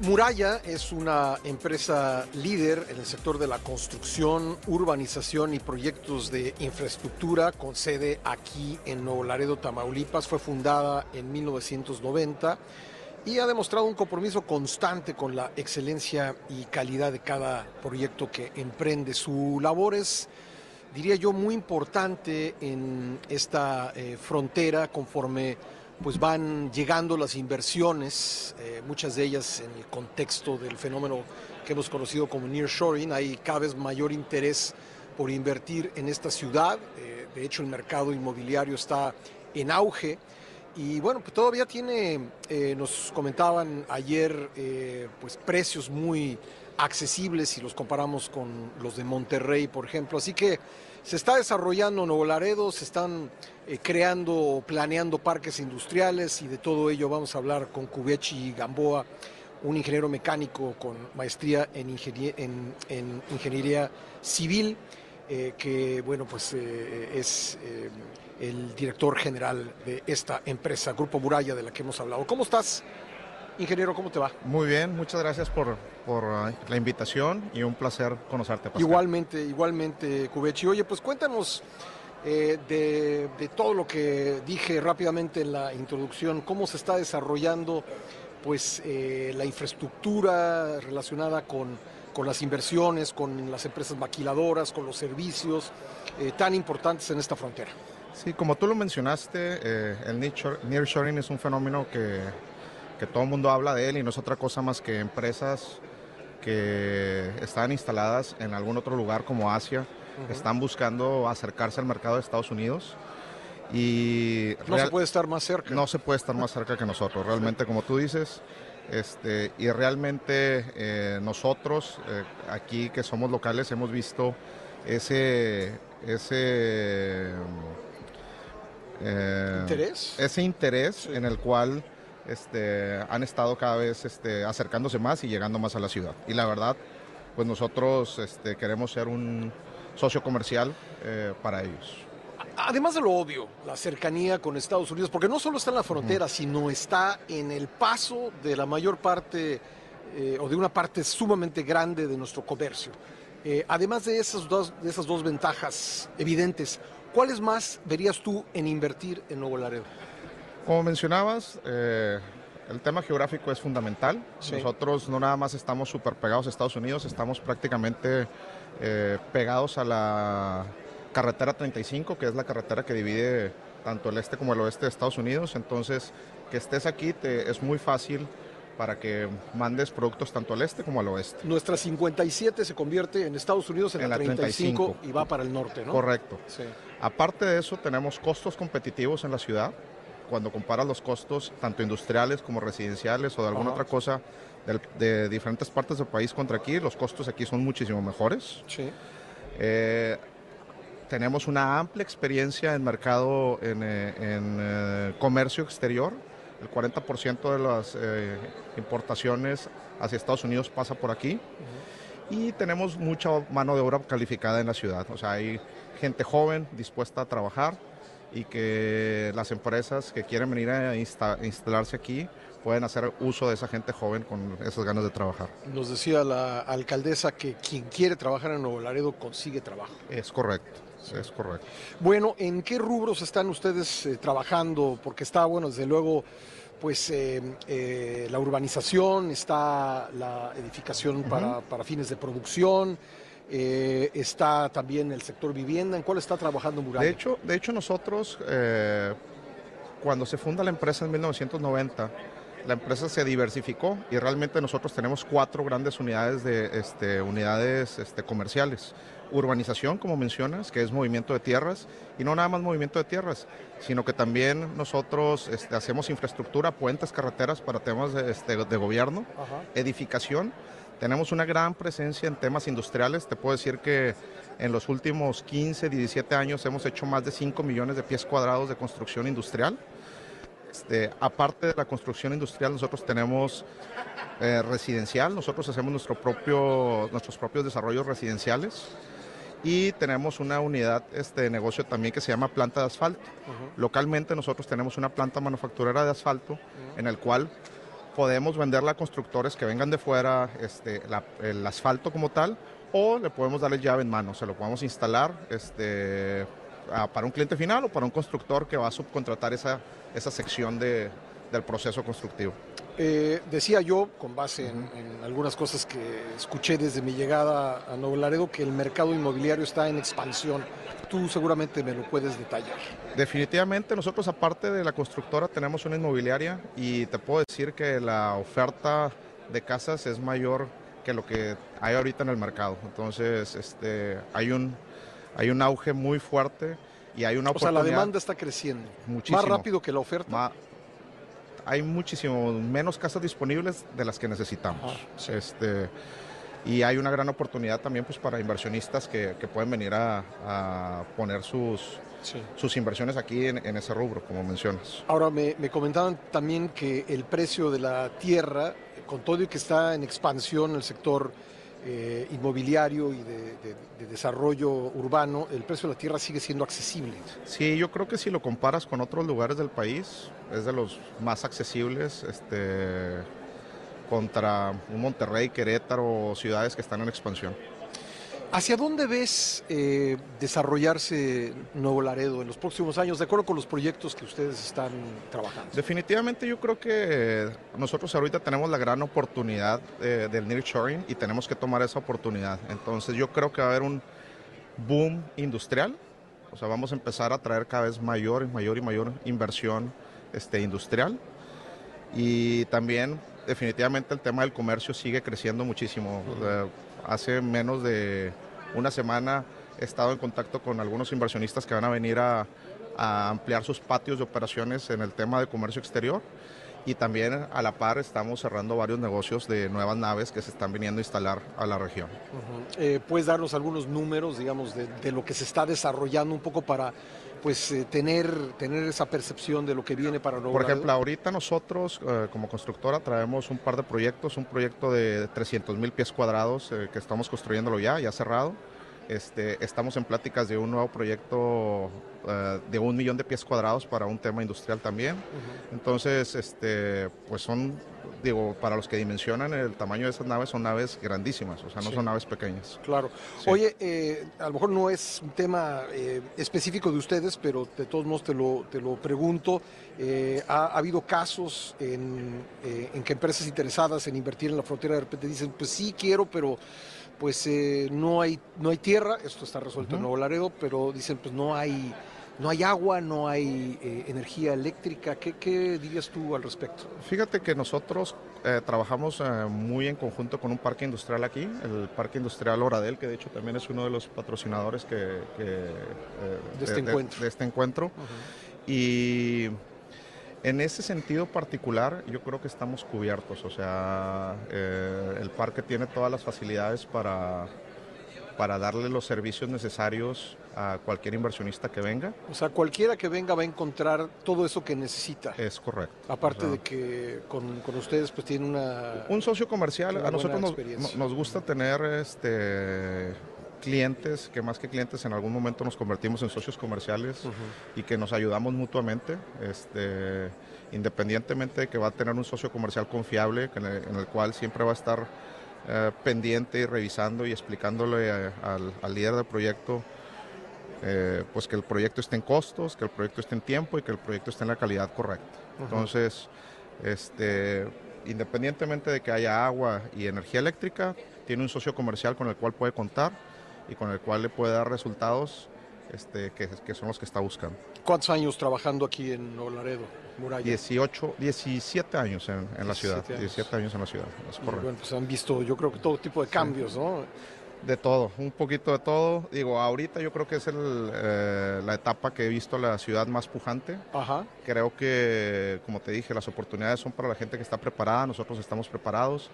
Muralla es una empresa líder en el sector de la construcción, urbanización y proyectos de infraestructura con sede aquí en Nuevo Laredo, Tamaulipas. Fue fundada en 1990 y ha demostrado un compromiso constante con la excelencia y calidad de cada proyecto que emprende. Su labor es, diría yo, muy importante en esta eh, frontera conforme pues van llegando las inversiones, eh, muchas de ellas en el contexto del fenómeno que hemos conocido como nearshoring. Hay cada vez mayor interés por invertir en esta ciudad. Eh, de hecho, el mercado inmobiliario está en auge. Y bueno, pues todavía tiene, eh, nos comentaban ayer, pues precios muy accesibles si los comparamos con los de Monterrey, por ejemplo. Así que se está desarrollando Nuevo Laredo, se están eh, creando, planeando parques industriales y de todo ello vamos a hablar con Cubechi Gamboa, un ingeniero mecánico con maestría en, ingeniería civil, eh, que bueno, pues eh, es el director general de esta empresa, Grupo Muralla, de la que hemos hablado. ¿Cómo estás? Ingeniero, ¿cómo te va? Muy bien, muchas gracias por, por uh, la invitación y un placer conocerte. Pascal. Igualmente, igualmente, Cubechi. Oye, pues cuéntanos eh, de, todo lo que dije rápidamente en la introducción, cómo se está desarrollando pues eh, la infraestructura relacionada con, con, las inversiones, con las empresas maquiladoras, con los servicios eh, tan importantes en esta frontera. Sí, como tú lo mencionaste, el nearshoring es un fenómeno que que todo el mundo habla de él y no es otra cosa más que empresas que están instaladas en algún otro lugar como Asia, están buscando acercarse al mercado de Estados Unidos. Y no se puede estar más cerca. No se puede estar más cerca que nosotros, realmente como tú dices. Este, y realmente eh, nosotros eh, aquí que somos locales hemos visto ese, ese eh, interés, ese interés en el cual este, han estado cada vez este, acercándose más y llegando más a la ciudad. Y la verdad, pues nosotros este, queremos ser un socio comercial eh, para ellos. Además de lo obvio, la cercanía con Estados Unidos, porque no solo está en la frontera, sino está en el paso de la mayor parte eh, o de una parte sumamente grande de nuestro comercio. Eh, además de esas, dos, de esas dos ventajas evidentes, ¿cuáles más verías tú en invertir en Nuevo Laredo? Como mencionabas, eh, el tema geográfico es fundamental. Nosotros no nada más estamos súper pegados a Estados Unidos, estamos prácticamente eh, pegados a la carretera 35, que es la carretera que divide tanto el este como el oeste de Estados Unidos. Entonces, que estés aquí te, es muy fácil para que mandes productos tanto al este como al oeste. Nuestra 57 se convierte en Estados Unidos en, la 35, y va para el norte, ¿no? Correcto. Aparte de eso, tenemos costos competitivos en la ciudad cuando comparas los costos, tanto industriales como residenciales o de alguna otra cosa de, diferentes partes del país contra aquí, los costos aquí son muchísimo mejores. Sí. Eh, tenemos una amplia experiencia en mercado, en, eh, eh, comercio exterior. El 40% de las importaciones hacia Estados Unidos pasa por aquí. Y tenemos mucha mano de obra calificada en la ciudad. O sea, hay gente joven dispuesta a trabajar y que las empresas que quieren venir a instalarse aquí pueden hacer uso de esa gente joven con esas ganas de trabajar. Nos decía la alcaldesa que quien quiere trabajar en Nuevo Laredo consigue trabajo. Es correcto. Es correcto. Bueno, ¿en qué rubros están ustedes eh, trabajando? Porque está, bueno, desde luego, pues eh, eh, la urbanización, está la edificación para, para fines de producción, eh, está también el sector vivienda. ¿En cuál está trabajando Muralla? De hecho, de hecho nosotros, eh, cuando se funda la empresa en 1990, la empresa se diversificó y realmente nosotros tenemos cuatro grandes unidades de este, unidades este, comerciales. Urbanización, como mencionas, que es movimiento de tierras, y no nada más movimiento de tierras, sino que también nosotros este, hacemos infraestructura, puentes, carreteras para temas de, este, de gobierno, edificación tenemos una gran presencia en temas industriales. Te puedo decir que en los últimos 15, 17 años hemos hecho más de 5 millones de pies cuadrados de construcción industrial. Este, aparte de la construcción industrial, nosotros tenemos eh, residencial, nosotros hacemos nuestro propio, nuestros propios desarrollos residenciales y tenemos una unidad este, de negocio también que se llama planta de asfalto. Localmente nosotros tenemos una planta manufacturera de asfalto en el cual podemos venderla a constructores que vengan de fuera, este, el asfalto como tal, o le podemos darle llave en mano, se lo podemos instalar este, para un cliente final o para un constructor que va a subcontratar esa, esa sección de, del proceso constructivo. Eh, decía yo, con base en, algunas cosas que escuché desde mi llegada a Nuevo Laredo, que el mercado inmobiliario está en expansión. Tú seguramente me lo puedes detallar. Definitivamente, nosotros aparte de la constructora tenemos una inmobiliaria y te puedo decir que la oferta de casas es mayor que lo que hay ahorita en el mercado. Entonces, este, hay un, hay un auge muy fuerte y hay una oportunidad. O sea, la demanda está creciendo. Muchísimo. Más rápido que la oferta hay muchísimo menos casas disponibles de las que necesitamos. este, y hay una gran oportunidad también pues, para inversionistas que, pueden venir a, poner sus, sus inversiones aquí en, ese rubro, como mencionas. Ahora, me, comentaban también que el precio de la tierra, con todo y que está en expansión el sector eh, inmobiliario y de, desarrollo urbano, el precio de la tierra sigue siendo accesible. Sí, yo creo que si lo comparas con otros lugares del país, es de los más accesibles este, contra un Monterrey, Querétaro ciudades que están en expansión. ¿Hacia dónde ves eh, desarrollarse Nuevo Laredo en los próximos años, de acuerdo con los proyectos que ustedes están trabajando? Definitivamente yo creo que nosotros ahorita tenemos la gran oportunidad eh, del nearshoring y tenemos que tomar esa oportunidad. Entonces yo creo que va a haber un boom industrial, o sea, vamos a empezar a traer cada vez mayor y mayor y mayor inversión este, industrial y también definitivamente el tema del comercio sigue creciendo muchísimo. Hace menos de una semana he estado en contacto con algunos inversionistas que van a venir a, ampliar sus patios de operaciones en el tema de comercio exterior y también a la par estamos cerrando varios negocios de nuevas naves que se están viniendo a instalar a la región. Eh, ¿Puedes darnos algunos números, digamos, de, de, lo que se está desarrollando un poco para pues eh, tener, tener esa percepción de lo que viene para Nuevo Por ejemplo, ahorita nosotros eh, como constructora traemos un par de proyectos, un proyecto de 300 mil pies cuadrados que estamos construyéndolo ya, ya cerrado. Este, estamos en pláticas de un nuevo proyecto de un millón de pies cuadrados para un tema industrial también. Entonces, este, pues son digo, para los que dimensionan el tamaño de esas naves, son naves grandísimas, o sea, no son naves pequeñas. Claro. Oye, eh, a lo mejor no es un tema eh, específico de ustedes, pero de todos modos te lo, te lo pregunto. Eh, ha, habido casos en, en, que empresas interesadas en invertir en la frontera de repente dicen, pues sí quiero, pero pues no, hay, no hay tierra, esto está resuelto en Nuevo Laredo, pero dicen, pues no hay no hay agua, no hay eh, energía eléctrica. ¿Qué, dirías tú al respecto? Fíjate que nosotros eh, trabajamos eh, muy en conjunto con un parque industrial aquí, el Parque Industrial Oradel, que de hecho también es uno de los patrocinadores que, de, este encuentro. De, este encuentro. Y en ese sentido particular, yo creo que estamos cubiertos. O sea, el parque tiene todas las facilidades para para darle los servicios necesarios a cualquier inversionista que venga. O sea, cualquiera que venga va a encontrar todo eso que necesita. Es correcto. Aparte de que con, ustedes pues tiene una... Un socio comercial, a nosotros nos, gusta tener este clientes, que más que clientes en algún momento nos convertimos en socios comerciales y que nos ayudamos mutuamente, este, independientemente de que va a tener un socio comercial confiable, en el cual siempre va a estar eh, pendiente y revisando y explicándole al, líder del proyecto eh, pues que el proyecto esté en costos, que el proyecto esté en tiempo y que el proyecto esté en la calidad correcta. Entonces, este, independientemente de que haya agua y energía eléctrica, tiene un socio comercial con el cual puede contar y con el cual le puede dar resultados este, que, son los que está buscando. ¿Cuántos años trabajando aquí en Laredo, Muralla? 18, 17 años en, la ciudad. 17 años en la ciudad, Bueno, pues han visto, yo creo que todo tipo de cambios, ¿no? De todo, un poquito de todo. Digo, ahorita yo creo que es el, eh, la etapa que he visto la ciudad más pujante. Ajá. Creo que, como te dije, las oportunidades son para la gente que está preparada, nosotros estamos preparados.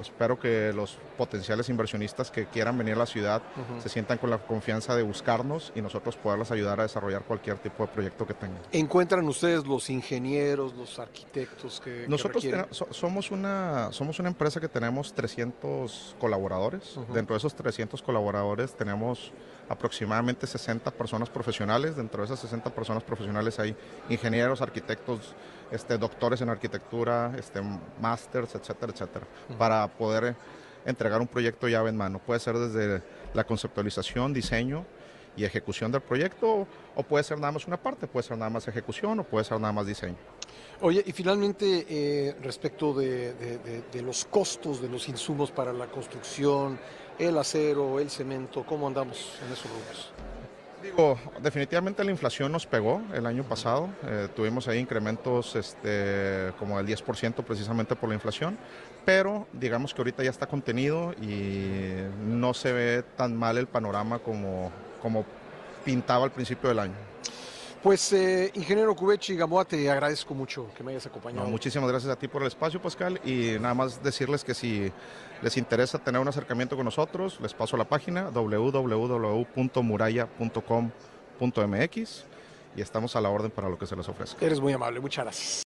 Espero que los potenciales inversionistas que quieran venir a la ciudad se sientan con la confianza de buscarnos y nosotros poderles ayudar a desarrollar cualquier tipo de proyecto que tengan. ¿Encuentran ustedes los ingenieros, los arquitectos que Nosotros somos, una, somos una empresa que tenemos 300 colaboradores. Dentro de esos 300 colaboradores tenemos aproximadamente 60 personas profesionales. Dentro de esas 60 personas profesionales hay ingenieros, arquitectos, este, doctores en arquitectura, este, másters, etcétera, etcétera, para poder entregar un proyecto llave en mano. Puede ser desde la conceptualización, diseño y ejecución del proyecto, o puede ser nada más una parte, puede ser nada más ejecución o puede ser nada más diseño. Oye, y finalmente, eh, respecto de, de, de, los costos de los insumos para la construcción, el acero, el cemento, ¿cómo andamos en esos rubros? Digo, definitivamente la inflación nos pegó el año pasado. Eh, tuvimos ahí incrementos este, como del 10% precisamente por la inflación, pero digamos que ahorita ya está contenido y no se ve tan mal el panorama como, como pintaba al principio del año. Pues, eh, ingeniero Cubechi Gamboa, te agradezco mucho que me hayas acompañado. No, muchísimas gracias a ti por el espacio, Pascal, y nada más decirles que si les interesa tener un acercamiento con nosotros, les paso la página www.muralla.com.mx y estamos a la orden para lo que se les ofrezca. Eres muy amable, muchas gracias.